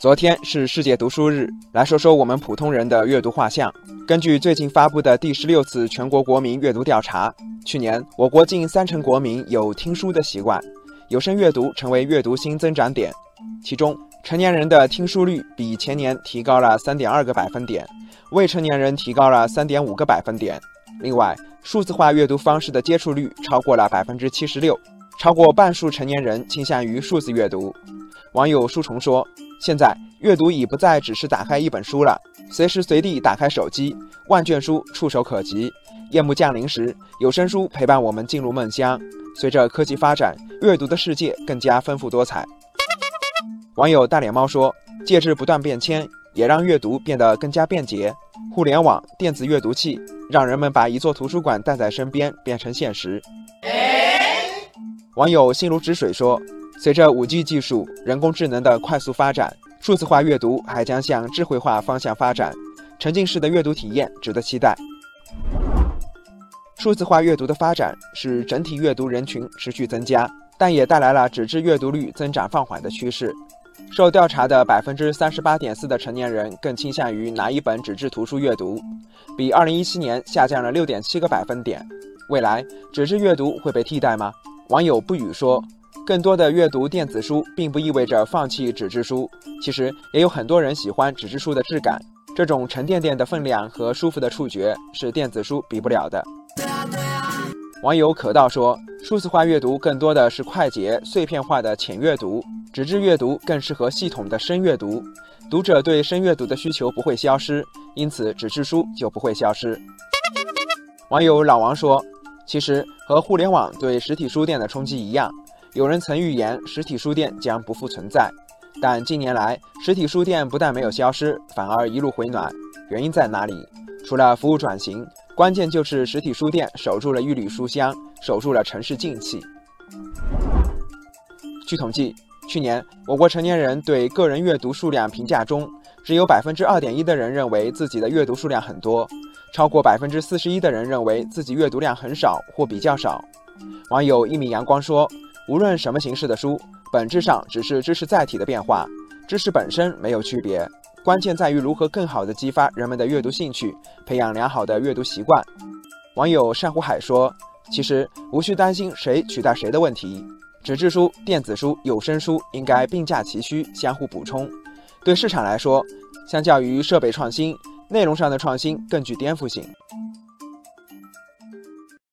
昨天是世界读书日，来说说我们普通人的阅读画像。根据最近发布的第十六次全国国民阅读调查，去年我国近三成国民有听书的习惯，有声阅读成为阅读新增长点。其中，成年人的听书率比前年提高了三点二个百分点，未成年人提高了三点五个百分点。另外，数字化阅读方式的接触率超过了百分之七十六，超过半数成年人倾向于数字阅读。网友书虫说。现在阅读已不再只是打开一本书了，随时随地打开手机，万卷书触手可及。夜幕降临时，有声书陪伴我们进入梦乡。随着科技发展，阅读的世界更加丰富多彩。网友大脸猫说：“介质不断变迁，也让阅读变得更加便捷。互联网、电子阅读器让人们把一座图书馆带在身边变成现实。”网友心如止水说。随着 5G 技术、人工智能的快速发展，数字化阅读还将向智慧化方向发展，沉浸式的阅读体验值得期待。数字化阅读的发展使整体阅读人群持续增加，但也带来了纸质阅读率增长放缓的趋势。受调查的百分之三十八点四的成年人更倾向于拿一本纸质图书阅读，比二零一七年下降了六点七个百分点。未来纸质阅读会被替代吗？网友不语说。更多的阅读电子书，并不意味着放弃纸质书。其实也有很多人喜欢纸质书的质感，这种沉甸甸的分量和舒服的触觉是电子书比不了的。网友可道说，数字化阅读更多的是快捷碎片化的浅阅读，纸质阅读更适合系统的深阅读。读者对深阅读的需求不会消失，因此纸质书就不会消失。网友老王说，其实和互联网对实体书店的冲击一样。有人曾预言实体书店将不复存在，但近年来实体书店不但没有消失，反而一路回暖。原因在哪里？除了服务转型，关键就是实体书店守住了一缕书香，守住了城市静气。据统计，去年我国成年人对个人阅读数量评价中，只有百分之二点一的人认为自己的阅读数量很多，超过百分之四十一的人认为自己阅读量很少或比较少。网友一米阳光说。无论什么形式的书，本质上只是知识载体的变化，知识本身没有区别。关键在于如何更好地激发人们的阅读兴趣，培养良好的阅读习惯。网友珊瑚海说：“其实无需担心谁取代谁的问题，纸质书、电子书、有声书应该并驾齐驱，相互补充。对市场来说，相较于设备创新，内容上的创新更具颠覆性。”